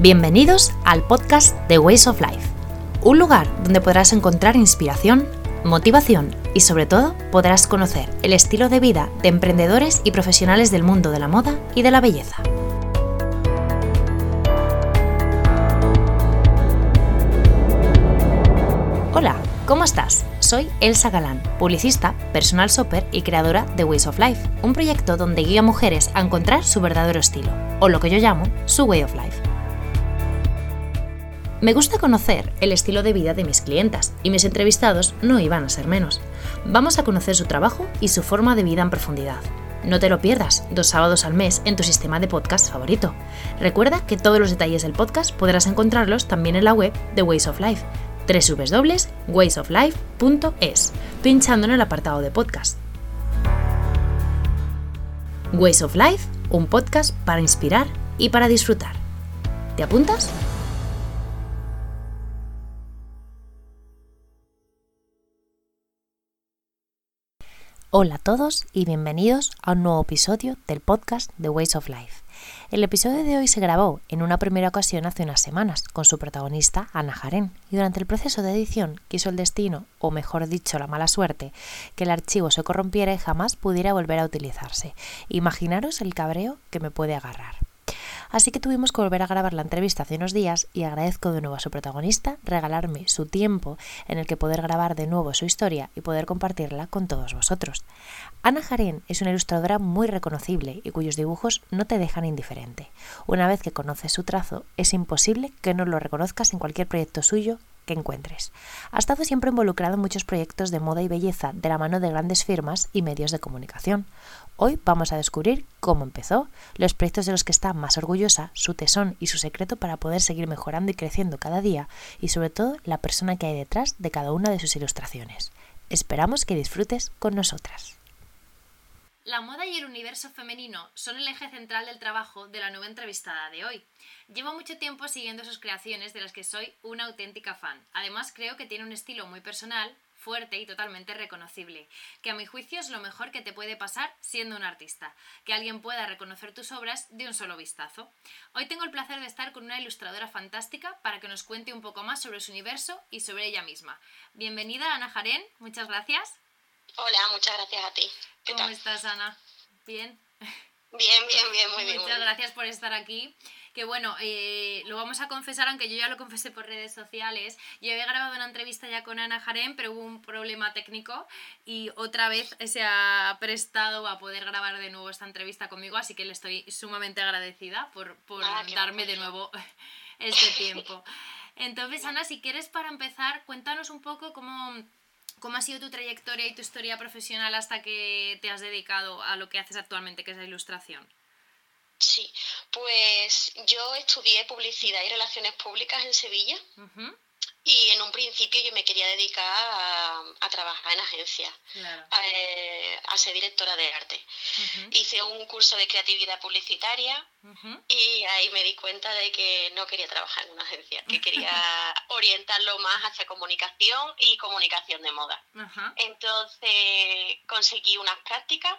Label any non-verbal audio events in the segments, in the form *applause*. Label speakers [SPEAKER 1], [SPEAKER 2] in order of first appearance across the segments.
[SPEAKER 1] Bienvenidos al podcast The Ways of Life, un lugar donde podrás encontrar inspiración, motivación y sobre todo podrás conocer el estilo de vida de emprendedores y profesionales del mundo de la moda y de la belleza. Hola, ¿cómo estás? Soy Elsa Galán, publicista, personal shopper y creadora de Ways of Life, un proyecto donde guía a mujeres a encontrar su verdadero estilo, o lo que yo llamo su Way of Life. Me gusta conocer el estilo de vida de mis clientas y mis entrevistados no iban a ser menos. Vamos a conocer su trabajo y su forma de vida en profundidad. No te lo pierdas, dos sábados al mes en tu sistema de podcast favorito. Recuerda que todos los detalles del podcast podrás encontrarlos también en la web de Ways of Life, www.waysoflife.es, pinchando en el apartado de podcast. Ways of Life, un podcast para inspirar y para disfrutar. ¿Te apuntas? Hola a todos y bienvenidos a un nuevo episodio del podcast The Ways of Life. El episodio de hoy se grabó en una primera ocasión hace unas semanas con su protagonista Ana Jaren y durante el proceso de edición quiso el destino, o mejor dicho la mala suerte, que el archivo se corrompiera y jamás pudiera volver a utilizarse. Imaginaros el cabreo que me puede agarrar. Así que tuvimos que volver a grabar la entrevista hace unos días y agradezco de nuevo a su protagonista regalarme su tiempo en el que poder grabar de nuevo su historia y poder compartirla con todos vosotros. Ana Jaren es una ilustradora muy reconocible y cuyos dibujos no te dejan indiferente. Una vez que conoces su trazo, es imposible que no lo reconozcas en cualquier proyecto suyo que encuentres. Ha estado siempre involucrado en muchos proyectos de moda y belleza de la mano de grandes firmas y medios de comunicación. Hoy vamos a descubrir cómo empezó, los proyectos de los que está más orgullosa, su tesón y su secreto para poder seguir mejorando y creciendo cada día y sobre todo la persona que hay detrás de cada una de sus ilustraciones. Esperamos que disfrutes con nosotras.
[SPEAKER 2] La moda y el universo femenino son el eje central del trabajo de la nueva entrevistada de hoy. Llevo mucho tiempo siguiendo sus creaciones de las que soy una auténtica fan. Además creo que tiene un estilo muy personal, fuerte y totalmente reconocible, que a mi juicio es lo mejor que te puede pasar siendo un artista, que alguien pueda reconocer tus obras de un solo vistazo. Hoy tengo el placer de estar con una ilustradora fantástica para que nos cuente un poco más sobre su universo y sobre ella misma. Bienvenida Ana Jaren, muchas gracias.
[SPEAKER 3] Hola, muchas gracias a ti.
[SPEAKER 2] ¿Cómo estás Ana? ¿Bien?
[SPEAKER 3] Bien, bien, bien, muy bien.
[SPEAKER 2] Muchas gracias por estar aquí que bueno, eh, lo vamos a confesar, aunque yo ya lo confesé por redes sociales. Yo había grabado una entrevista ya con Ana Jarén, pero hubo un problema técnico y otra vez se ha prestado a poder grabar de nuevo esta entrevista conmigo, así que le estoy sumamente agradecida por, ah, darme de nuevo *laughs* este tiempo. *laughs* Entonces, Ana, si quieres para empezar, cuéntanos un poco cómo, cómo ha sido tu trayectoria y tu historia profesional hasta que te has dedicado a lo que haces actualmente, que es la ilustración.
[SPEAKER 3] Sí, pues yo estudié publicidad y relaciones públicas en Sevilla y en un principio yo me quería dedicar a, trabajar en agencias, eh, a, ser directora de arte. Hice un curso de creatividad publicitaria y ahí me di cuenta de que no quería trabajar en una agencia, que quería *laughs* orientarlo más hacia comunicación y comunicación de moda. Entonces conseguí unas prácticas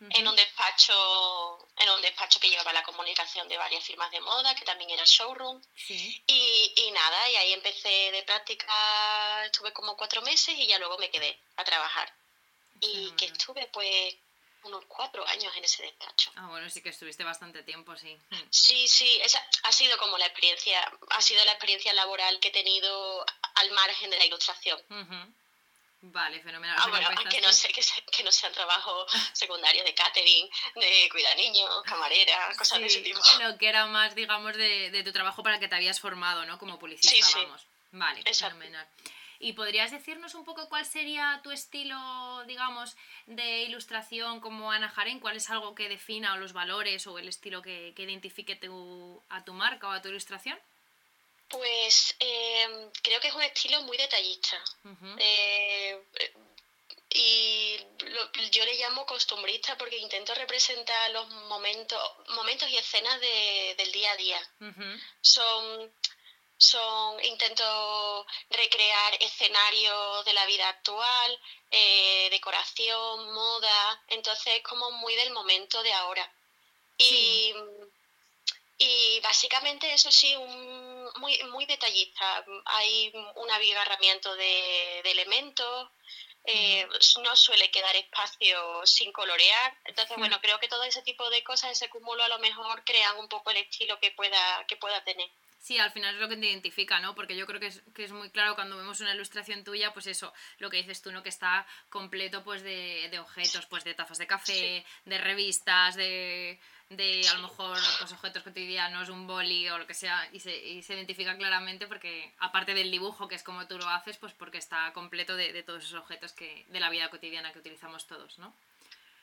[SPEAKER 3] en un despacho en un despacho que llevaba la comunicación de varias firmas de moda que también era showroom. Y, y, nada y ahí empecé de práctica estuve como cuatro meses y ya luego me quedé a trabajar. Y que estuve pues unos cuatro años en ese despacho.
[SPEAKER 2] Ah, bueno, sí que estuviste bastante tiempo, sí.
[SPEAKER 3] Sí, sí, esa ha sido como la experiencia, ha sido la experiencia laboral que he tenido al margen de la ilustración.
[SPEAKER 2] Vale, fenomenal.
[SPEAKER 3] Ah, bueno, que no, sé, que, que no sean trabajos secundarios de catering, de cuidar niños, camarera, *laughs* cosas de ese tipo.
[SPEAKER 2] Lo que era más, digamos, de, de, tu trabajo para que te habías formado, ¿no? Como publicista, sí, vamos. Vale, fenomenal. ¿Y podrías decirnos un poco cuál sería tu estilo, digamos, de ilustración como Ana Jaren? ¿Cuál es algo que defina o los valores o el estilo que, que identifique tu, a tu marca o a tu ilustración?
[SPEAKER 3] Pues em, creo que es un estilo muy detallista. Eh, y yo le llamo costumbrista porque intento representar los momentos, momentos y escenas del día a día. Son son intento recrear escenarios de la vida actual, eh, decoración, moda, entonces es como muy del momento de ahora. Y Y básicamente eso sí, un, muy, muy detallista. Hay un abigarramiento de, de elementos, eh, no suele quedar espacio sin colorear. Entonces, bueno, creo que todo ese tipo de cosas, ese cúmulo a lo mejor crean un poco el estilo que pueda, que pueda tener.
[SPEAKER 2] Sí, al final es lo que te identifica, ¿no? Porque yo creo que es, que es muy claro cuando vemos una ilustración tuya, pues eso, lo que dices tú, ¿no? Que está completo pues de, de objetos, pues de tazas de café, de revistas, de, de a lo mejor pues, objetos cotidianos, un boli o lo que sea, y se, y se identifica claramente porque, aparte del dibujo, que es como tú lo haces, pues porque está completo de, de todos esos objetos que, de la vida cotidiana que utilizamos todos, ¿no?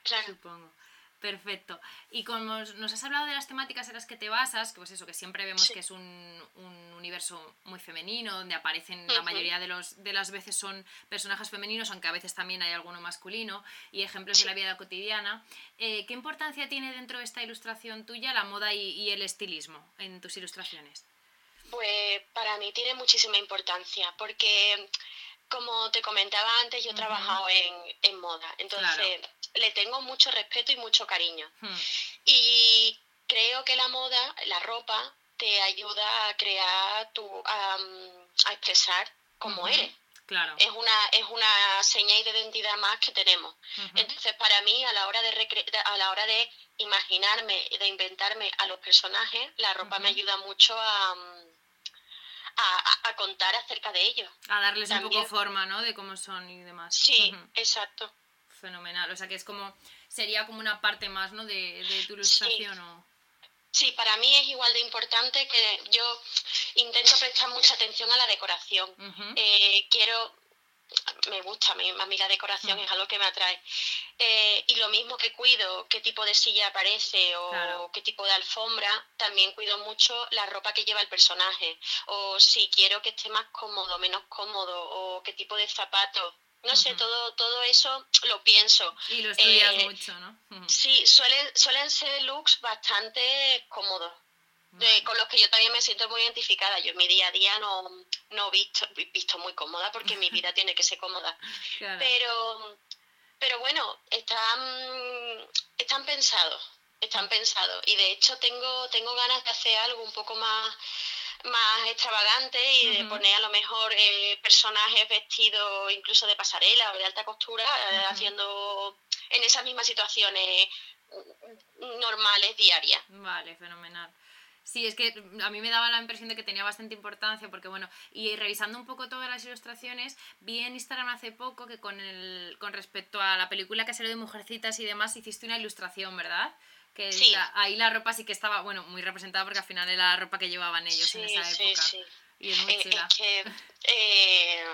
[SPEAKER 3] Claro.
[SPEAKER 2] Supongo. Perfecto. Y como nos has hablado de las temáticas en las que te basas, que pues eso, que siempre vemos que es un, un, universo muy femenino, donde aparecen la mayoría de, los, de las veces son personajes femeninos, aunque a veces también hay alguno masculino, y ejemplos de la vida cotidiana. Eh, ¿Qué importancia tiene dentro de esta ilustración tuya la moda y, y, el estilismo en tus ilustraciones?
[SPEAKER 3] Pues para mí tiene muchísima importancia, porque como te comentaba antes, yo he trabajado en, en, moda, entonces le tengo mucho respeto y mucho cariño. Hmm. Y creo que la moda, la ropa, te ayuda a crear tu, a, a expresar cómo eres.
[SPEAKER 2] Claro.
[SPEAKER 3] Es una, es una señal de identidad más que tenemos. Entonces, para mí, a la hora de a la hora de imaginarme, de inventarme a los personajes, la ropa me ayuda mucho a, a, a, contar acerca de ellos.
[SPEAKER 2] A darles un poco forma, ¿no? De cómo son y demás.
[SPEAKER 3] Sí, exacto.
[SPEAKER 2] Fenomenal. O sea que es como, sería como una parte más, ¿no? De, de tu ilustración
[SPEAKER 3] sí.
[SPEAKER 2] o...
[SPEAKER 3] Sí, para mí es igual de importante que yo intento prestar mucha atención a la decoración. Uh -huh. eh, quiero, me gusta, me, a mí la decoración -huh. es algo que me atrae. Eh, y lo mismo que cuido qué tipo de silla aparece o claro. qué tipo de alfombra, también cuido mucho la ropa que lleva el personaje. O si quiero que esté más cómodo, menos cómodo, o qué tipo de zapatos no uh -huh. sé, todo, todo eso lo pienso.
[SPEAKER 2] Y lo estudias eh, mucho, ¿no?
[SPEAKER 3] Uh -huh. Sí, suelen, suelen ser looks bastante cómodos. De, con los que yo también me siento muy identificada. Yo en mi día a día no, no visto, visto muy cómoda porque mi vida tiene que ser cómoda. *laughs* Claro. Pero, pero bueno, están, están pensados, están pensados. Y de hecho tengo, tengo ganas de hacer algo un poco más más extravagante y de uh -huh. poner a lo mejor eh, personajes vestidos incluso de pasarela o de alta costura uh -huh. haciendo en esas mismas situaciones normales diarias.
[SPEAKER 2] Vale, fenomenal. Sí, es que a mí me daba la impresión de que tenía bastante importancia porque, bueno, y revisando un poco todas las ilustraciones, vi en Instagram hace poco que con, el, con respecto a la película que salió de Mujercitas y demás, hiciste una ilustración, ¿verdad? que
[SPEAKER 3] sí.
[SPEAKER 2] la, ahí la ropa sí que estaba, bueno, muy representada porque al final era la ropa que llevaban ellos
[SPEAKER 3] sí,
[SPEAKER 2] en esa época.
[SPEAKER 3] Sí, sí.
[SPEAKER 2] Y es muy chula.
[SPEAKER 3] Es que eh,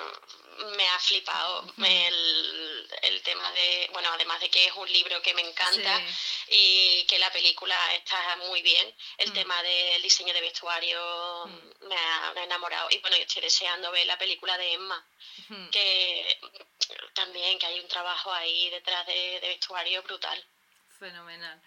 [SPEAKER 3] me ha flipado uh -huh. el, el, tema de, bueno, además de que es un libro que me encanta sí. y que la película está muy bien, el uh -huh. tema del diseño de vestuario uh -huh. me, ha, me, ha, enamorado. Y bueno, yo estoy deseando ver la película de Emma, que también que hay un trabajo ahí detrás de, de vestuario brutal.
[SPEAKER 2] Fenomenal.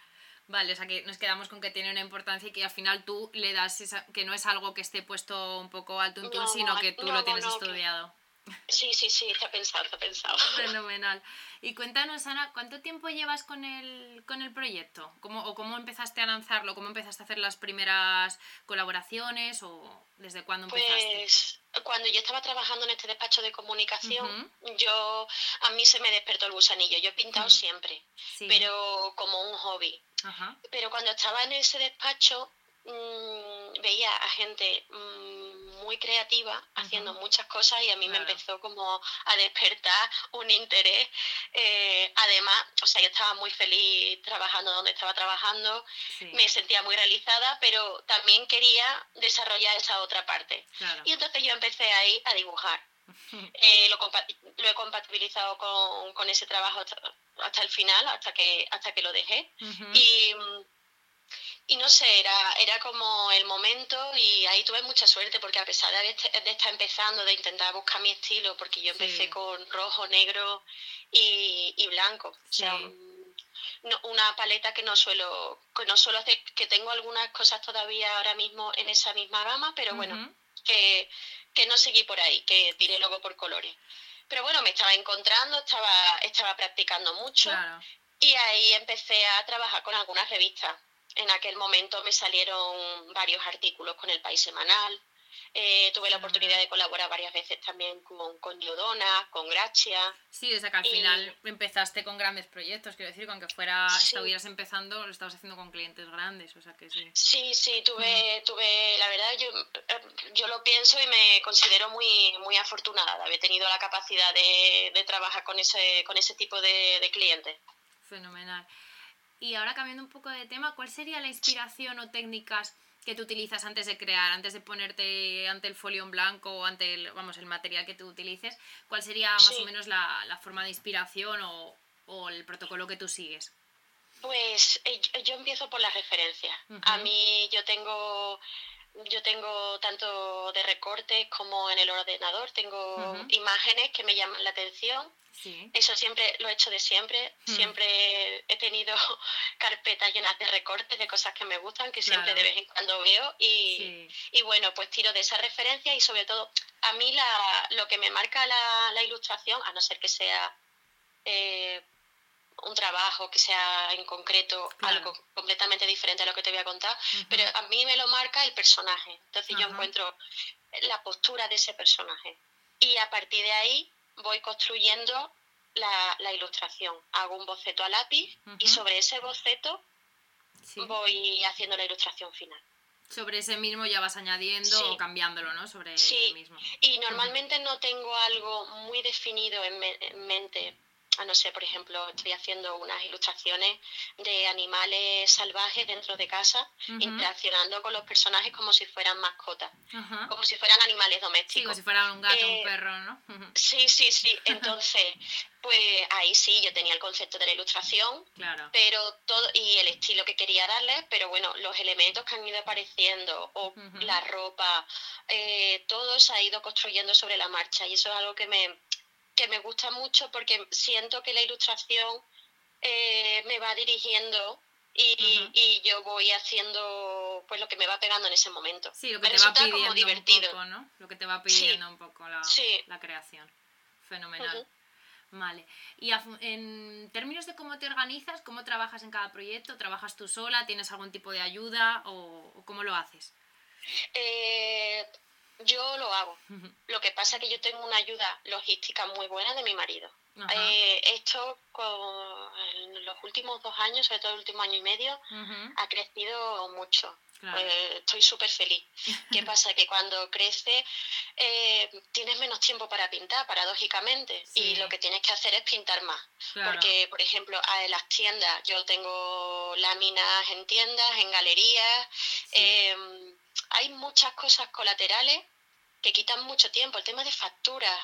[SPEAKER 2] Vale, o sea que nos quedamos con que tiene una importancia y que al final tú le das esa, que no es algo que esté puesto un poco al tuntún, no, sino que tú lo tienes estudiado.
[SPEAKER 3] Que... Sí, sí, sí, *laughs* está pensado, está pensado.
[SPEAKER 2] Fenomenal. Y cuéntanos, Ana, ¿cuánto tiempo llevas con el, con el proyecto? ¿Cómo, ¿O cómo empezaste a lanzarlo? ¿Cómo empezaste a hacer las primeras colaboraciones? ¿O desde cuándo empezaste?
[SPEAKER 3] Pues cuando yo estaba trabajando en este despacho de comunicación, uh -huh. yo a mí se me despertó el gusanillo. Yo he pintado uh -huh. siempre, sí. pero como un hobby. Uh -huh. Pero cuando estaba en ese despacho mmm, veía a gente mmm, muy creativa haciendo muchas cosas y a mí claro. me empezó como a despertar un interés. Eh, además, o sea, yo estaba muy feliz trabajando donde estaba trabajando, sí. me sentía muy realizada, pero también quería desarrollar esa otra parte. Claro. Y entonces yo empecé ahí a dibujar. *laughs* Eh, lo, lo, he compatibilizado con, con ese trabajo hasta, hasta, el final, hasta que, hasta que lo dejé. Uh -huh. Y y no sé, era, era como el momento y ahí tuve mucha suerte porque a pesar de, de estar empezando, de intentar buscar mi estilo, porque yo empecé sí. con rojo, negro y, y blanco. Sí. O sea, un, no, una paleta que no suelo que no suelo hacer, que tengo algunas cosas todavía ahora mismo en esa misma gama, pero uh -huh. bueno, que, que no seguí por ahí, que tiré luego por colores. Pero bueno, me estaba encontrando, estaba, estaba practicando mucho claro. y ahí empecé a trabajar con algunas revistas en aquel momento me salieron varios artículos con el País Semanal, eh, tuve la oportunidad de colaborar varias veces también con, con Yodona, con Gracia.
[SPEAKER 2] Sí, o sea que al final empezaste con grandes proyectos, quiero decir, que aunque fuera, estuvieras empezando, lo estabas haciendo con clientes grandes, o sea que sí.
[SPEAKER 3] Sí, sí, tuve, tuve la verdad, yo, eh, yo lo pienso y me considero muy, muy afortunada de haber tenido la capacidad de, de trabajar con ese, con ese tipo de, de clientes.
[SPEAKER 2] Fenomenal. Y ahora cambiando un poco de tema, ¿cuál sería la inspiración o técnicas que tú utilizas antes de crear, antes de ponerte ante el folio en blanco o ante el, vamos, el material que tú utilices? ¿Cuál sería más o menos la, la, forma de inspiración o, o, el protocolo que tú sigues?
[SPEAKER 3] Pues eh, yo empiezo por las referencias. A mí yo tengo yo tengo tanto de recortes como en el ordenador, tengo imágenes que me llaman la atención eso siempre lo he hecho de siempre. Hmm. Siempre he tenido *laughs* carpetas llenas de recortes de cosas que me gustan, que siempre de vez en cuando veo. Y, y, bueno, pues tiro de esa referencia y sobre todo, a mí la, lo que me marca la, la ilustración, a no ser que sea eh, un trabajo, que sea en concreto algo completamente diferente a lo que te voy a contar, pero a mí me lo marca el personaje. Entonces yo encuentro la postura de ese personaje. Y a partir de ahí voy construyendo la, ilustración. Hago un boceto a lápiz y sobre ese boceto voy haciendo la ilustración final.
[SPEAKER 2] Sobre ese mismo ya vas añadiendo o cambiándolo, ¿no? Sobre el mismo.
[SPEAKER 3] Y normalmente no tengo algo muy definido en mente Ah, no sé, por ejemplo, estoy haciendo unas ilustraciones de animales salvajes dentro de casa, interaccionando con los personajes como si fueran mascotas, como si fueran animales domésticos. Sí,
[SPEAKER 2] como si fueran un gato, un eh, perro, ¿no?
[SPEAKER 3] sí, sí, sí. *laughs* Entonces, pues ahí sí, yo tenía el concepto de la ilustración, claro. pero todo y el estilo que quería darle, pero bueno, los elementos que han ido apareciendo o la ropa, eh, todo se ha ido construyendo sobre la marcha y eso es algo que me que me gusta mucho porque siento que la ilustración eh, me va dirigiendo y, yo voy haciendo pues lo que me va pegando en ese momento.
[SPEAKER 2] Sí, lo que te va pidiendo divertido. un poco, ¿no? Lo que te va pidiendo un poco la, la creación. Fenomenal. Vale. Y en términos de cómo te organizas, cómo trabajas en cada proyecto, ¿trabajas tú sola? ¿Tienes algún tipo de ayuda o, o cómo lo haces?
[SPEAKER 3] Eh, yo lo hago. Lo que pasa es que yo tengo una ayuda logística muy buena de mi marido. Eh, esto con en los últimos dos años, sobre todo el último año y medio, ha crecido mucho. Eh, estoy súper feliz. *laughs* ¿Qué pasa? Que cuando crece eh, tienes menos tiempo para pintar, paradójicamente, y lo que tienes que hacer es pintar más. Porque, por ejemplo, en las tiendas, yo tengo láminas en tiendas, en galerías, em, hay muchas cosas colaterales que quitan mucho tiempo. El tema de facturas,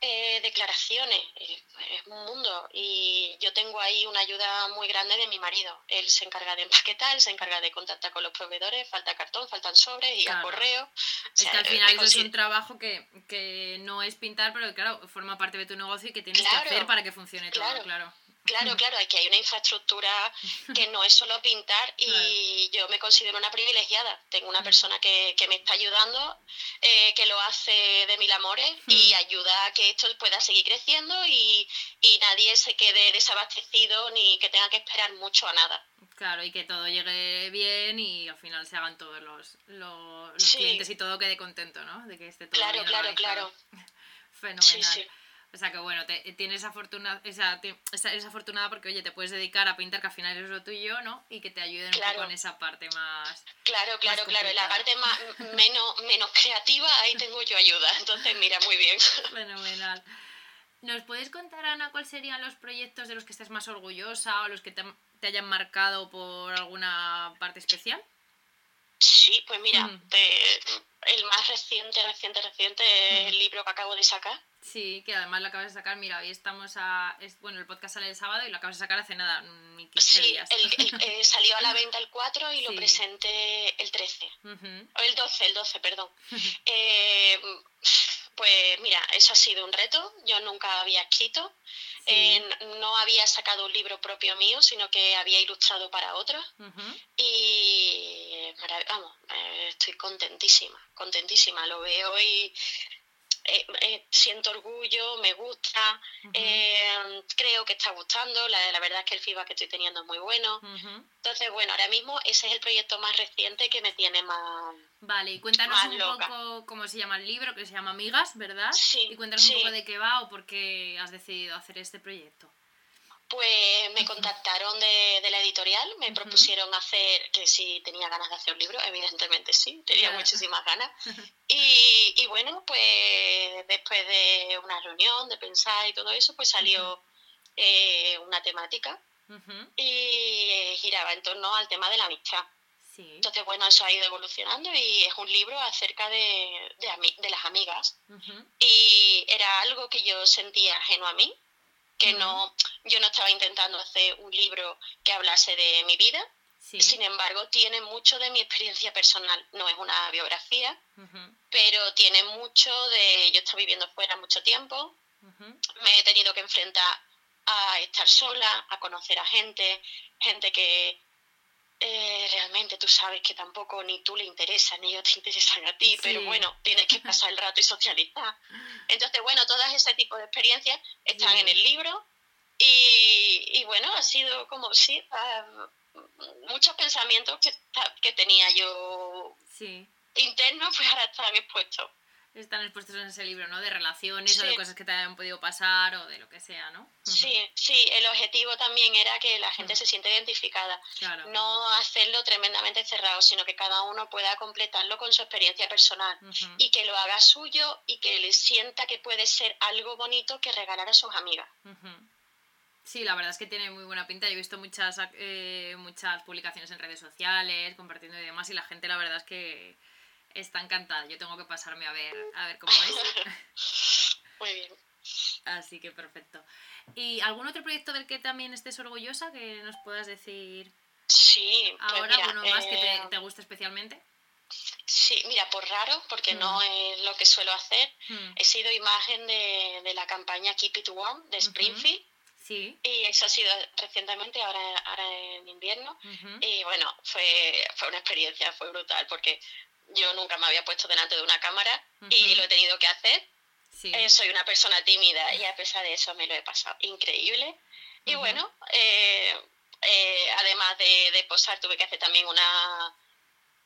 [SPEAKER 3] eh, declaraciones, eh, es un mundo. Y yo tengo ahí una ayuda muy grande de mi marido. Él se encarga de empaquetar, él se encarga de contactar con los proveedores, falta cartón, faltan sobres y a correo.
[SPEAKER 2] es que al final eso es un trabajo que, que, no es pintar, pero claro, forma parte de tu negocio y que tienes que hacer para que funcione todo, claro.
[SPEAKER 3] Claro, claro, que hay una infraestructura *laughs* que no es solo pintar y yo me considero una privilegiada. Tengo una persona que, que me está ayudando, eh, que lo hace de mil amores y ayuda a que esto pueda seguir creciendo y, y nadie se quede desabastecido ni que tenga que esperar mucho a nada.
[SPEAKER 2] Claro, y que todo llegue bien y al final se hagan todos los, los, clientes y todo quede contento, ¿no? De que esté todo
[SPEAKER 3] claro, claro, claro. *laughs*
[SPEAKER 2] Fenomenal. O sea que bueno, te, tienes afortunada, esa, eres afortunada porque oye, te puedes dedicar a pintar que al final es lo tuyo, ¿no? Y que te ayuden un poco en esa parte más.
[SPEAKER 3] Claro, claro, claro. En la parte más, menos, menos creativa, ahí tengo yo ayuda. Entonces, mira, muy bien. *laughs*
[SPEAKER 2] Fenomenal. ¿Nos puedes contar, Ana, cuáles serían los proyectos de los que estés más orgullosa o los que te, hayan marcado por alguna parte especial?
[SPEAKER 3] Sí, pues mira, el más reciente, reciente, reciente es el libro que acabo de sacar,
[SPEAKER 2] Sí, que además lo acabas de sacar, mira, hoy estamos a... bueno, el podcast sale el sábado y lo acabas de sacar hace nada, ni 15 días.
[SPEAKER 3] Sí, eh, *laughs* salió a la venta el 4 y lo presenté el 13. O el 12, el 12, perdón. *laughs* Eh, pues mira, eso ha sido un reto. Yo nunca había escrito. Eh, no había sacado un libro propio mío, sino que había ilustrado para otros. Y vamos, estoy contentísima, contentísima. Lo veo y eh, eh, siento orgullo, me gusta, eh, creo que está gustando, la, la, verdad es que el feedback que estoy teniendo es muy bueno. Entonces, bueno, ahora mismo ese es el proyecto más reciente que me tiene más...
[SPEAKER 2] Vale, y cuéntanos un poco cómo se llama el libro, que se llama Amigas, ¿verdad?
[SPEAKER 3] Sí.
[SPEAKER 2] Y cuéntanos un poco de qué va o por qué has decidido hacer este proyecto.
[SPEAKER 3] Pues me contactaron de, la editorial, me propusieron hacer, que si tenía ganas de hacer un libro, evidentemente sí, tenía muchísimas ganas. *laughs* Y, bueno, pues después de una reunión, de pensar y todo eso, pues salió eh, una temática y giraba en torno al tema de la amistad. Entonces, bueno, eso ha ido evolucionando y es un libro acerca de, de, las amigas. Y era algo que yo sentía ajeno a mí, que no, yo no estaba intentando hacer un libro que hablase de mi vida, sin embargo tiene mucho de mi experiencia personal, no es una biografía, pero tiene mucho de, yo estoy viviendo fuera mucho tiempo, me he tenido que enfrentar a estar sola, a conocer a gente, gente que eh, realmente tú sabes que tampoco ni tú le interesas ni ellos te interesan a ti, pero bueno, tienes que pasar el rato y socializar. *laughs* Entonces, bueno, todas ese tipo de experiencias están en el libro y, bueno, ha sido como, sí, ah, muchos pensamientos que, que tenía yo internos, pues ahora están expuestos
[SPEAKER 2] están expuestos en ese libro, ¿no? De relaciones o de cosas que te hayan podido pasar o de lo que sea, ¿no?
[SPEAKER 3] Sí, sí, el objetivo también era que la gente se siente identificada. No hacerlo tremendamente cerrado, sino que cada uno pueda completarlo con su experiencia personal y que lo haga suyo y que le sienta que puede ser algo bonito que regalar a sus amigas.
[SPEAKER 2] Sí, la verdad es que tiene muy buena pinta. Yo he visto muchas, eh, muchas publicaciones en redes sociales, compartiendo y demás, y la gente la verdad es que está encantada. Yo tengo que pasarme a ver, a ver cómo
[SPEAKER 3] es. *laughs* Muy bien.
[SPEAKER 2] Así que perfecto. ¿Y algún otro proyecto del que también estés orgullosa que nos puedas decir?
[SPEAKER 3] Sí.
[SPEAKER 2] Pues ahora, uno más que te, eh, te guste especialmente.
[SPEAKER 3] Sí, mira, por raro, porque no mm. es lo que suelo hacer, mm. he sido imagen de, de, la campaña Keep It Warm de Springfield.
[SPEAKER 2] Sí.
[SPEAKER 3] Y eso ha sido recientemente, ahora, ahora en invierno. Y bueno, fue, fue una experiencia, fue brutal, porque yo nunca me había puesto delante de una cámara y lo he tenido que hacer. Eh, soy una persona tímida y a pesar de eso me lo he pasado increíble. Y bueno, eh, eh, además de, posar, tuve que hacer también una,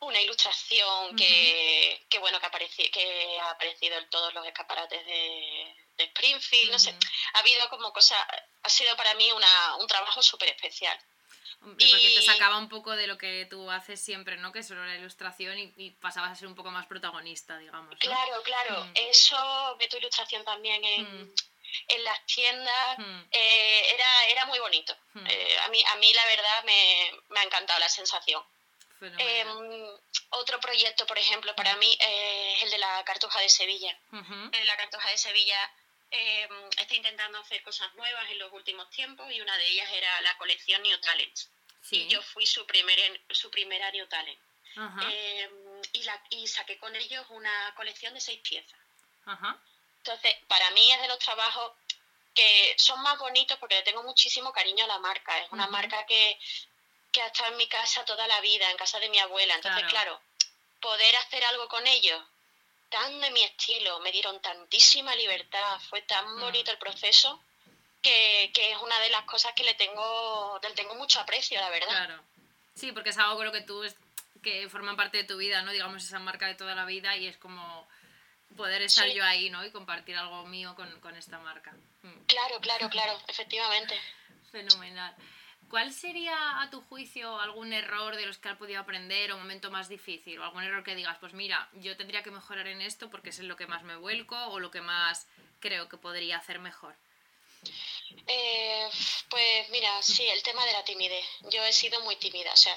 [SPEAKER 3] una ilustración que, bueno, que, apareció, que ha aparecido en todos los escaparates de, Springfield. No sé, ha habido como cosa, ha sido para mí una, un trabajo súper especial.
[SPEAKER 2] Porque te sacaba un poco de lo que tú haces siempre, ¿no? Que es solo la ilustración y, pasabas a ser un poco más protagonista, digamos.
[SPEAKER 3] Claro, claro. Mm. Eso de tu ilustración también en, mm. las tiendas mm. eh, era, era muy bonito. Eh, a, mí, a mí la verdad me, ha encantado la sensación. Em, otro proyecto, por ejemplo, para mí eh, es el de la Cartuja de Sevilla. La Cartuja de Sevilla eh, está intentando hacer cosas nuevas en los últimos tiempos y una de ellas era la colección New Talents. Y yo fui su, primer, su primera New Talent. Em, y, la, y saqué con ellos una colección de seis piezas. Entonces, para mí es de los trabajos que son más bonitos porque le tengo muchísimo cariño a la marca. Es una marca que, que ha estado en mi casa toda la vida, en casa de mi abuela. Entonces, claro poder hacer algo con ellos tan de mi estilo, me dieron tantísima libertad, fue tan mm. bonito el proceso que, es una de las cosas que le tengo, le tengo mucho aprecio, la verdad.
[SPEAKER 2] Claro. Sí, porque es algo con lo que tú, que forman parte de tu vida, ¿no? Digamos, esa marca de toda la vida y es como poder estar yo ahí, ¿no? Y compartir algo mío con, con esta marca.
[SPEAKER 3] Mm. Claro, claro, claro, efectivamente. *laughs*
[SPEAKER 2] Fenomenal. ¿Cuál sería, a tu juicio, algún error de los que has podido aprender o momento más difícil? O algún error que digas, pues mira, yo tendría que mejorar en esto porque es en lo que más me vuelco o lo que más creo que podría hacer mejor.
[SPEAKER 3] Eh, pues mira, sí, el tema de la timidez. Yo he sido muy tímida, o sea,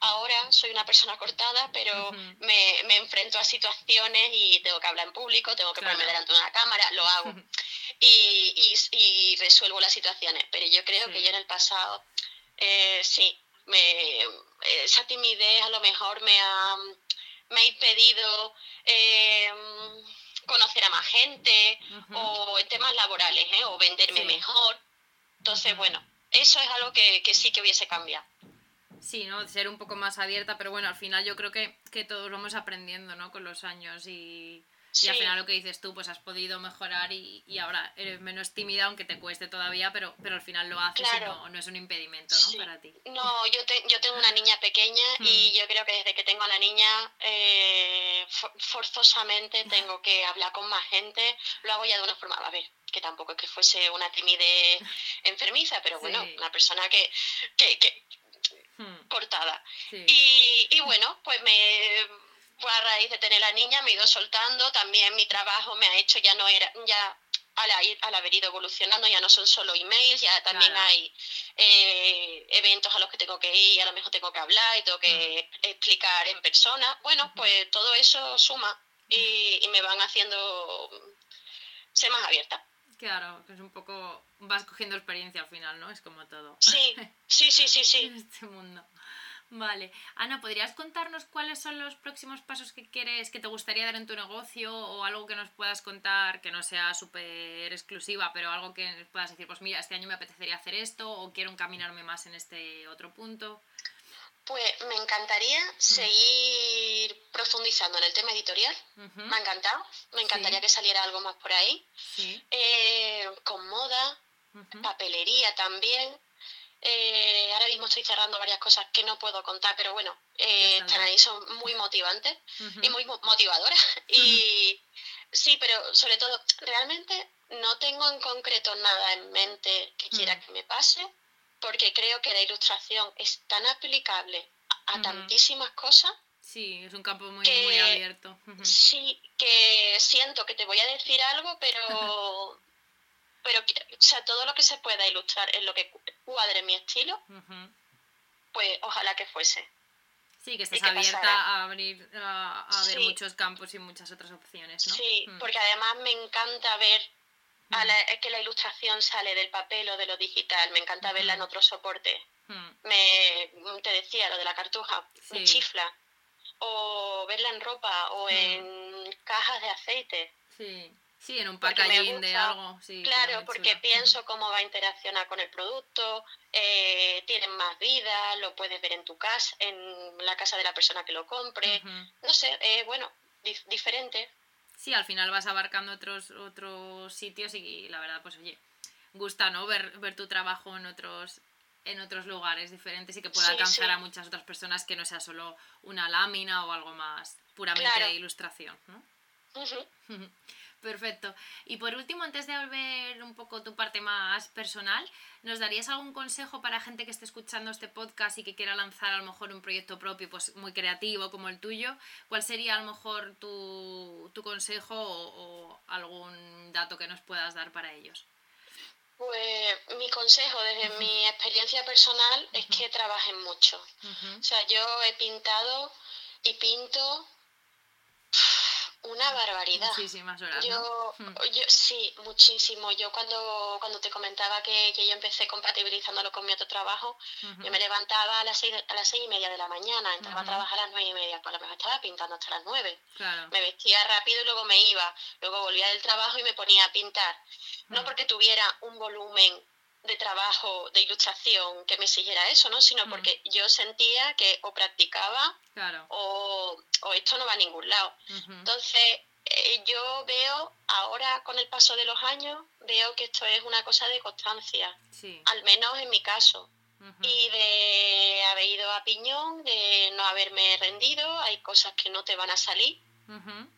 [SPEAKER 3] ahora soy una persona cortada, pero me, enfrento a situaciones y tengo que hablar en público, tengo que ponerme delante de una cámara, lo hago. *laughs* y, y, resuelvo las situaciones. Pero yo creo que yo en el pasado, eh, sí, me, esa timidez a lo mejor me ha, me ha impedido eh, conocer a más gente o en temas laborales, ¿eh? o venderme mejor. Entonces, bueno, eso es algo que, que, sí que hubiese cambiado.
[SPEAKER 2] Sí, ¿no? Ser un poco más abierta, pero bueno, al final yo creo que, que todos vamos aprendiendo, ¿no? Con los años y Y al final lo que dices tú, pues has podido mejorar y, y, ahora eres menos tímida, aunque te cueste todavía, pero, pero al final lo haces y no, es un impedimento, ¿no? Para ti.
[SPEAKER 3] No, yo, yo tengo una niña pequeña y hmm. yo creo que desde que tengo a la niña eh, forzosamente tengo que hablar con más gente. Lo hago ya de una forma, a ver, que tampoco es que fuese una timidez *laughs* enfermiza, pero bueno, una persona que, que, que hmm. cortada. Y, y bueno, pues me pues a raíz de tener la niña me he ido soltando, también mi trabajo me ha hecho, ya no era, ya al, al haber ido evolucionando, ya no son solo emails, ya también hay eh, eventos a los que tengo que ir, y a lo mejor tengo que hablar y tengo que explicar en persona. Bueno, pues todo eso suma y, me van haciendo ser más abierta.
[SPEAKER 2] Claro, que es un poco, vas cogiendo experiencia al final, ¿no? Es como todo.
[SPEAKER 3] Sí, *laughs* sí, sí, sí, sí.
[SPEAKER 2] en este mundo. Vale. Ana, ¿podrías contarnos cuáles son los próximos pasos que quieres, que te gustaría dar en tu negocio o algo que nos puedas contar que no sea súper exclusiva, pero algo que puedas decir, pues mira, este año me apetecería hacer esto o quiero encaminarme más en este otro punto?
[SPEAKER 3] Pues me encantaría seguir profundizando en el tema editorial. Me ha encantado. Me encantaría que saliera algo más por ahí. Eh, con moda, papelería también. Eh, ahora mismo estoy cerrando varias cosas que no puedo contar, pero bueno, eh, están ahí, son muy motivantes y muy motivadoras. *laughs* Y sí, pero sobre todo, realmente no tengo en concreto nada en mente que quiera que me pase, porque creo que la ilustración es tan aplicable a, tantísimas cosas.
[SPEAKER 2] Sí, es un campo muy, muy abierto.
[SPEAKER 3] Sí, que siento que te voy a decir algo, pero *laughs* pero o sea, todo lo que se pueda ilustrar en lo que cuadre mi estilo, pues ojalá que fuese.
[SPEAKER 2] Sí, que estés abierta a abrir a, ver muchos campos y muchas otras opciones, ¿no?
[SPEAKER 3] Sí, mm. porque además me encanta ver a mm. que la ilustración sale del papel o de lo digital, me encanta verla en otro soporte. Mm. Me, te decía lo de la cartuja, me chifla. O verla en ropa o en cajas de aceite.
[SPEAKER 2] Sí. Sí, en un packaging de algo. Sí,
[SPEAKER 3] claro, porque pienso cómo va a interaccionar con el producto, eh, tienen más vida, lo puedes ver en tu casa, en la casa de la persona que lo compre. No sé, eh, bueno, diferente.
[SPEAKER 2] Sí, al final vas abarcando otros, otros sitios y, la verdad, pues oye, gusta, ¿no? Ver, ver tu trabajo en otros en otros lugares diferentes y que pueda alcanzar a muchas otras personas que no sea solo una lámina o algo más puramente de ilustración, ¿no? *laughs* Perfecto. Y por último, antes de volver un poco tu parte más personal, ¿nos darías algún consejo para gente que esté escuchando este podcast y que quiera lanzar a lo mejor un proyecto propio, pues muy creativo como el tuyo? ¿Cuál sería a lo mejor tu, consejo o, algún dato que nos puedas dar para ellos?
[SPEAKER 3] Pues mi consejo desde mi experiencia personal es que trabajen mucho. O sea, yo he pintado y pinto una barbaridad.
[SPEAKER 2] Muchísimas horas.
[SPEAKER 3] Yo, hmm. yo, sí, muchísimo. Yo cuando, cuando te comentaba que, yo empecé compatibilizándolo con mi otro trabajo, yo me levantaba a las, seis, a las seis y media de la mañana, entraba a trabajar a las nueve y media, pues me estaba pintando hasta las nueve. Me vestía rápido y luego me iba. Luego volvía del trabajo y me ponía a pintar. No porque tuviera un volumen de trabajo, de ilustración que me exigiera eso, ¿no? Sino mm. porque yo sentía que o practicaba o, esto no va a ningún lado. Entonces, eh, yo veo ahora con el paso de los años, veo que esto es una cosa de constancia, al menos en mi caso. Y de haber ido a piñón, de no haberme rendido, hay cosas que no te van a salir.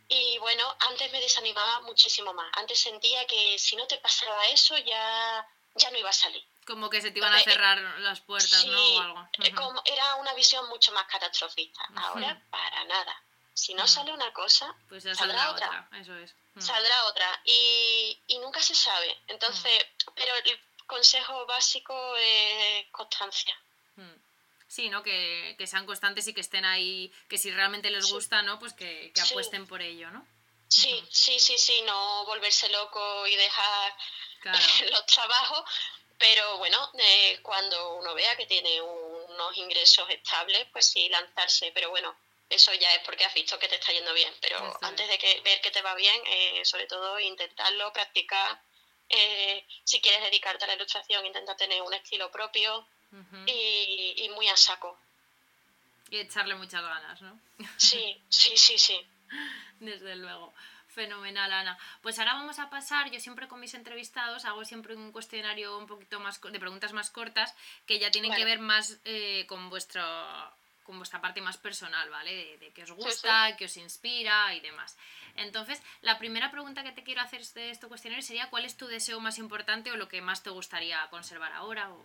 [SPEAKER 3] Y bueno, antes me desanimaba muchísimo más. Antes sentía que si no te pasaba eso ya ya no iba a salir.
[SPEAKER 2] Como que se te iban a cerrar las puertas, ¿no? O algo.
[SPEAKER 3] Eh, como era una visión mucho más catastrofista. Ahora, para nada. Si no sale una cosa,
[SPEAKER 2] pues saldrá, otra. Eso es.
[SPEAKER 3] Saldrá otra. Y, y, nunca se sabe. Entonces, pero el consejo básico es constancia.
[SPEAKER 2] Sí, ¿no? Que, que, sean constantes y que estén ahí, que si realmente les gusta, ¿no? Pues que, que apuesten por ello, ¿no?
[SPEAKER 3] Sí, sí, sí, sí, no volverse loco y dejar *laughs* los trabajos, pero bueno, eh, cuando uno vea que tiene unos ingresos estables, pues sí, lanzarse, pero bueno, eso ya es porque has visto que te está yendo bien, pero antes de que, ver que te va bien, eh, sobre todo intentarlo, practicar, eh, si quieres dedicarte a la ilustración, intenta tener un estilo propio y, y muy a saco.
[SPEAKER 2] Y echarle muchas ganas, ¿no?
[SPEAKER 3] Sí, sí, sí, sí. *laughs*
[SPEAKER 2] Desde luego. Fenomenal, Ana. Pues ahora vamos a pasar, yo siempre con mis entrevistados hago siempre un cuestionario un poquito más de preguntas más cortas que ya tienen que ver más eh, con vuestro con vuestra parte más personal, ¿vale? De, qué os gusta, qué os inspira y demás. Entonces, la primera pregunta que te quiero hacer de este cuestionario sería ¿cuál es tu deseo más importante o lo que más te gustaría conservar ahora? O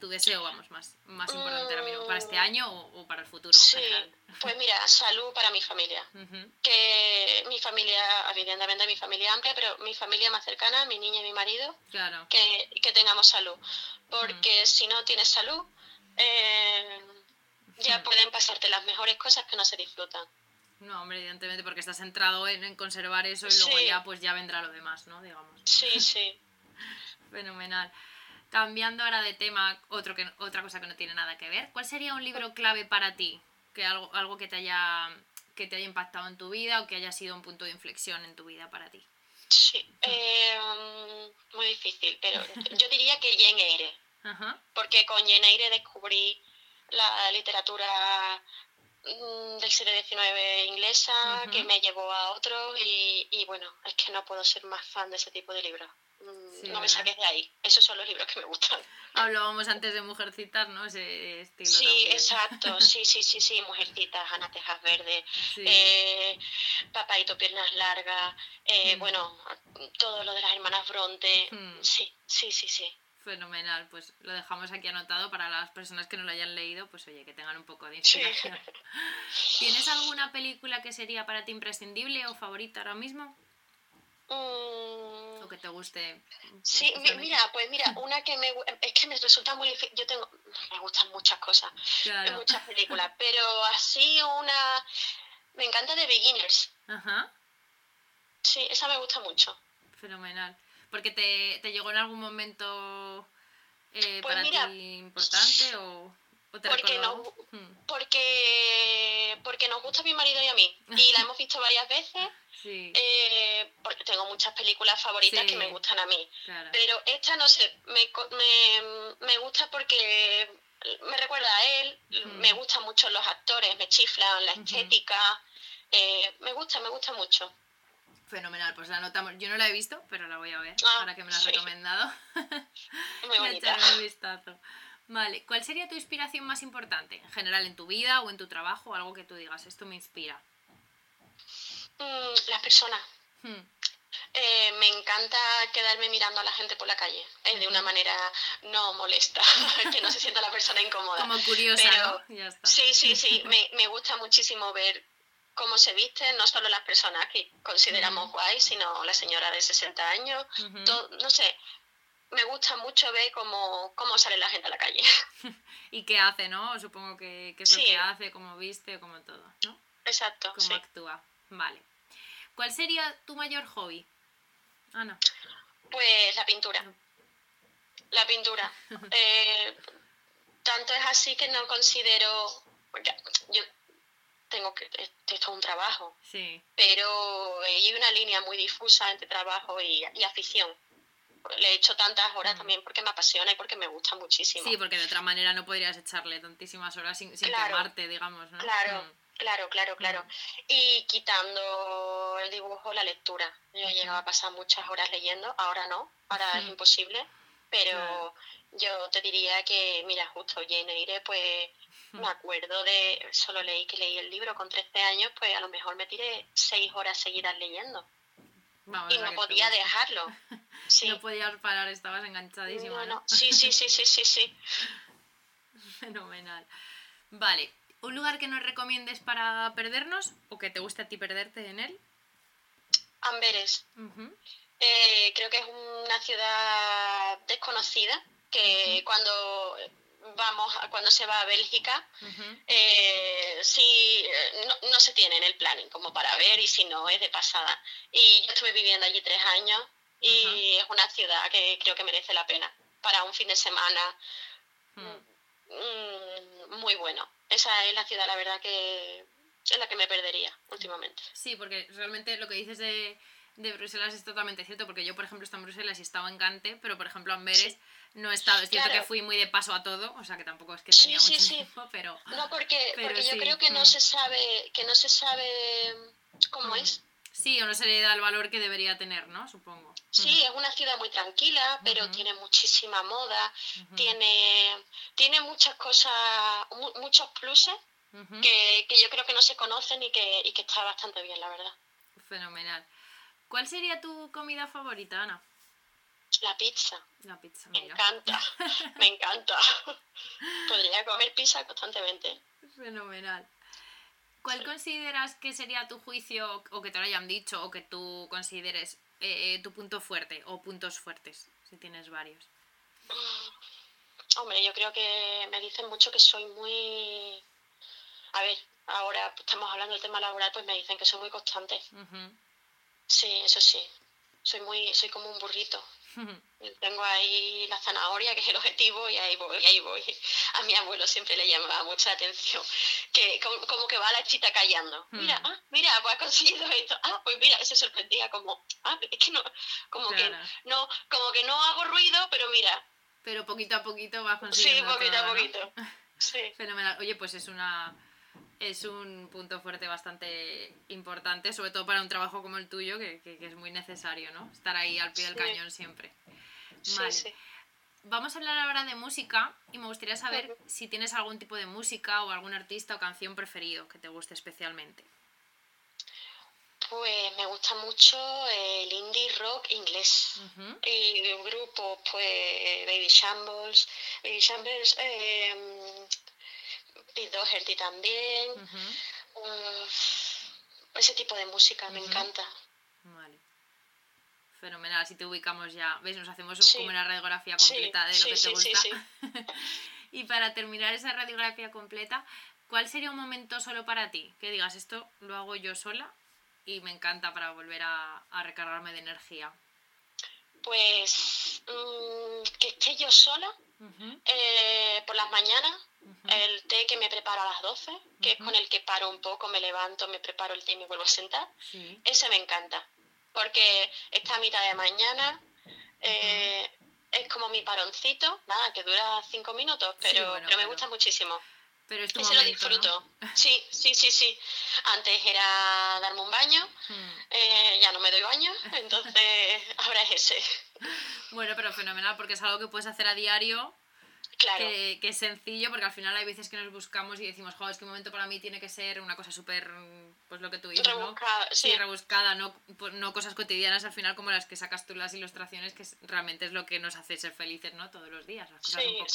[SPEAKER 2] tu deseo, vamos, más, más importante ahora mismo, para este año o, para el futuro.
[SPEAKER 3] Sí, pues mira, salud para mi familia. Que mi familia, evidentemente mi familia amplia, pero mi familia más cercana, mi niña y mi marido,
[SPEAKER 2] claro.
[SPEAKER 3] que, que tengamos salud. Porque si no tienes salud, eh, ya pueden pasarte las mejores cosas que no se disfrutan.
[SPEAKER 2] No, hombre, evidentemente, porque estás centrado en, conservar eso y luego ya pues ya vendrá lo demás, ¿no? Digamos.
[SPEAKER 3] Sí, sí. *laughs*
[SPEAKER 2] Fenomenal. Cambiando ahora de tema, otro que, otra cosa que no tiene nada que ver. ¿Cuál sería un libro clave para ti? Que algo, algo que te haya que te haya impactado en tu vida o que haya sido un punto de inflexión en tu vida para ti.
[SPEAKER 3] Sí, eh, muy difícil, pero *laughs* yo diría que Jane Eyre. Porque con Jane Eyre descubrí la literatura mm, del siglo XIX inglesa que me llevó a otro y, y bueno, es que no puedo ser más fan de ese tipo de libros. Mm, no me saques de ahí. Esos son los libros que me gustan.
[SPEAKER 2] Hablábamos antes de Mujercitas, ¿no? Ese estilo.
[SPEAKER 3] Sí, exacto. *laughs* Sí, sí, sí, sí. Mujercitas, Ana Tejas Verde, eh, Papaito Piernas Largas, eh, mm. bueno, todo lo de las hermanas Bronte. Mm. Sí, sí, sí, sí.
[SPEAKER 2] Fenomenal, pues lo dejamos aquí anotado para las personas que no lo hayan leído, pues oye, que tengan un poco de inspiración. *laughs* ¿Tienes alguna película que sería para ti imprescindible o favorita ahora mismo?
[SPEAKER 3] Mm.
[SPEAKER 2] O que te guste.
[SPEAKER 3] Sí, mira, pues mira, una que me es que me resulta muy difícil. Yo tengo, me gustan muchas cosas, muchas películas, *laughs* pero así una, me encanta The Beginners. Ajá. Sí, esa me gusta mucho.
[SPEAKER 2] Fenomenal. Porque te, te llegó en algún momento eh, pues para ti importante o
[SPEAKER 3] porque, no, hmm. porque, porque nos gusta a mi marido y a mí. Y la *laughs* hemos visto varias veces. Eh, porque tengo muchas películas favoritas que me gustan a mí. Pero esta, no sé, me, me, gusta porque me recuerda a él. Me gustan mucho los actores, me chiflan, la estética. Eh, me gusta, me gusta mucho.
[SPEAKER 2] Fenomenal, pues la anotamos. Yo no la he visto, pero la voy a ver ah, ahora que me la has recomendado. *laughs*
[SPEAKER 3] Muy *laughs* bonita.
[SPEAKER 2] un vistazo. Vale, ¿cuál sería tu inspiración más importante? En general, en tu vida o en tu trabajo, algo que tú digas, esto me inspira.
[SPEAKER 3] Mm, las personas. Hmm. Eh, me encanta quedarme mirando a la gente por la calle, eh, de una manera no molesta, *laughs* que no se sienta la persona incómoda.
[SPEAKER 2] Como curiosa, ¿no? Ya está.
[SPEAKER 3] Sí, sí, sí, *laughs* me, me, gusta muchísimo ver cómo se visten, no solo las personas que consideramos guay, sino la señora de 60 años, no sé, me gusta mucho ver cómo, cómo sale la gente a la calle. *laughs*
[SPEAKER 2] y qué hace, ¿no? Supongo que, es lo que hace, cómo viste, como todo, ¿no?
[SPEAKER 3] Exacto.
[SPEAKER 2] Cómo actúa. Vale. ¿Cuál sería tu mayor hobby? Ana.
[SPEAKER 3] Pues la pintura. La pintura. *laughs* Eh, tanto es así que no considero. Yo tengo que. Esto es un trabajo.
[SPEAKER 2] Sí.
[SPEAKER 3] Pero hay una línea muy difusa entre trabajo y afición le he hecho tantas horas mm. también porque me apasiona y porque me gusta muchísimo.
[SPEAKER 2] Sí, porque de otra manera no podrías echarle tantísimas horas sin, sin quemarte, digamos, ¿no?
[SPEAKER 3] Claro, mm. Claro, claro, claro. Y quitando el dibujo, la lectura. Yo he llegado a pasar muchas horas leyendo, ahora no, ahora es imposible, pero yo te diría que, mira, justo Jane Eyre, pues me acuerdo de, solo leí que leí el libro con 13 años, pues a lo mejor me tiré 6 horas seguidas leyendo y no podía dejarlo. *laughs*
[SPEAKER 2] No podías parar, estabas enganchadísima.
[SPEAKER 3] No, Sí, sí, sí, sí, sí, sí. *laughs*
[SPEAKER 2] Fenomenal. Vale, ¿un lugar que nos recomiendes para perdernos o que te guste a ti perderte en él?
[SPEAKER 3] Amberes. Eh, creo que es una ciudad desconocida que cuando vamos cuando se va a Bélgica, si eh, no, se tiene en el planning como para ver y si no es de pasada. Y yo estuve viviendo allí tres años y es una ciudad que creo que merece la pena para un fin de semana hmm. mm, muy bueno. Esa es la ciudad, la verdad, que es la que me perdería últimamente.
[SPEAKER 2] Sí, porque realmente lo que dices de de Bruselas es totalmente cierto, porque yo, por ejemplo, estaba en Bruselas y estaba en Gante, pero por ejemplo, Amberes no he estado. Es cierto que fui muy de paso a todo, o sea que tampoco es que tenía mucho tiempo, pero.
[SPEAKER 3] No, porque, *laughs* porque yo creo que no mm. se sabe, que no se sabe cómo mm. es.
[SPEAKER 2] Sí, o no se le da el valor que debería tener, ¿no? Supongo.
[SPEAKER 3] Sí, es una ciudad muy tranquila, pero tiene muchísima moda, tiene, tiene muchas cosas, muchos pluses que, yo creo que no se conocen y que, y que está bastante bien, la verdad.
[SPEAKER 2] Fenomenal. ¿Cuál sería tu comida favorita, Ana?
[SPEAKER 3] La pizza.
[SPEAKER 2] La pizza,
[SPEAKER 3] Me encanta, me encanta. *laughs* Podría comer pizza constantemente.
[SPEAKER 2] Fenomenal. ¿Cuál consideras que sería tu juicio, o que te lo hayan dicho, o que tú consideres eh, tu punto fuerte, o puntos fuertes, si tienes varios?
[SPEAKER 3] Hombre, yo creo que me dicen mucho que soy muy... A ver, ahora estamos hablando del tema laboral, pues me dicen que soy muy constante. Sí, eso sí. Soy muy, soy como un burrito. *laughs* Tengo ahí la zanahoria, que es el objetivo, y ahí voy, ahí voy. A mi abuelo siempre le llamaba mucha atención, que como, que va la chita callando. Mira, ah, mira, pues ha conseguido esto. Ah, pues mira, se sorprendía como, ah, es que no, como que no, como que no hago ruido, pero mira.
[SPEAKER 2] Pero poquito a poquito vas consiguiendo.
[SPEAKER 3] Sí, poquito a poquito. *laughs* Sí.
[SPEAKER 2] Fenomenal. Oye, pues es una es un punto fuerte bastante importante, sobre todo para un trabajo como el tuyo, que, es muy necesario, ¿no? Estar ahí al pie del cañón siempre.
[SPEAKER 3] Vale.
[SPEAKER 2] Vamos a hablar ahora de música y me gustaría saber si tienes algún tipo de música o algún artista o canción preferido que te guste especialmente.
[SPEAKER 3] Pues me gusta mucho el indie rock inglés. Y de grupo, pues Baby Shambles. Baby Shambles, eh, Pete Doherty también. ese tipo de música me encanta.
[SPEAKER 2] Vale. Fenomenal, así te ubicamos ya. ¿Ves? Nos hacemos como una radiografía completa de lo que te gusta. *laughs* y para terminar esa radiografía completa, ¿cuál sería un momento solo para ti? Que digas, esto lo hago yo sola y me encanta para volver a, recargarme de energía.
[SPEAKER 3] Pues mm, que esté yo sola eh, por las mañanas el té que me preparo a las 12, que es con el que paro un poco, me levanto, me preparo el té y me vuelvo a sentar. Ese me encanta, porque está a mitad de mañana, eh, es como mi paroncito, nada, que dura cinco minutos, pero, pero me gusta muchísimo.
[SPEAKER 2] Pero es
[SPEAKER 3] Ese lo disfruto. *laughs* Sí, sí, sí, sí. Antes era darme un baño, hmm. eh, ya no me doy baño, *laughs* entonces ahora es ese.
[SPEAKER 2] Bueno, pero fenomenal, porque es algo que puedes hacer a diario
[SPEAKER 3] Claro.
[SPEAKER 2] Que, es sencillo, porque al final hay veces que nos buscamos y decimos, joder, es que un momento para mí tiene que ser una cosa súper, pues lo que tú dices,
[SPEAKER 3] rebuscada,
[SPEAKER 2] ¿no? Sí, rebuscada, no, pues, no cosas cotidianas al final como las que sacas tú las ilustraciones, que realmente es lo que nos hace ser felices, ¿no? Todos los días, las cosas un poco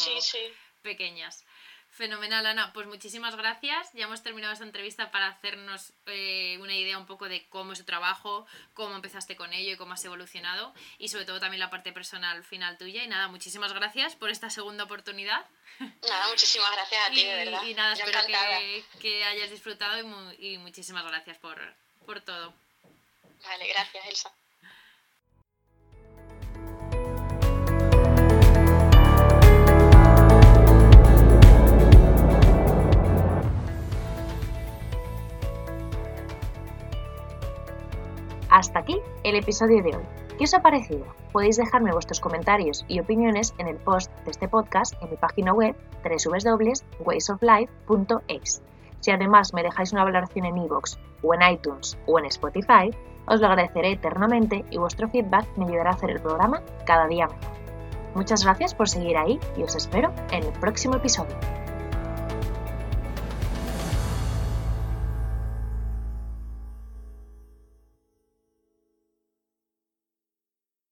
[SPEAKER 2] pequeñas. Fenomenal, Ana. Pues muchísimas gracias. Ya hemos terminado esta entrevista para hacernos eh, una idea un poco de cómo es tu trabajo, cómo empezaste con ello y cómo has evolucionado y sobre todo también la parte personal final tuya. Y nada, muchísimas gracias por esta segunda oportunidad.
[SPEAKER 3] Nada, muchísimas gracias a ti, de verdad.
[SPEAKER 2] Y nada, espero que, hayas disfrutado y, y muchísimas gracias por, por todo.
[SPEAKER 3] Vale, gracias, Elsa.
[SPEAKER 1] Hasta aquí el episodio de hoy. ¿Qué os ha parecido? Podéis dejarme vuestros comentarios y opiniones en el post de este podcast en mi página web www.waysoflife.es. Si además me dejáis una valoración en iVoox o en iTunes o en Spotify, os lo agradeceré eternamente y vuestro feedback me ayudará a hacer el programa cada día mejor. Muchas gracias por seguir ahí y os espero en el próximo episodio.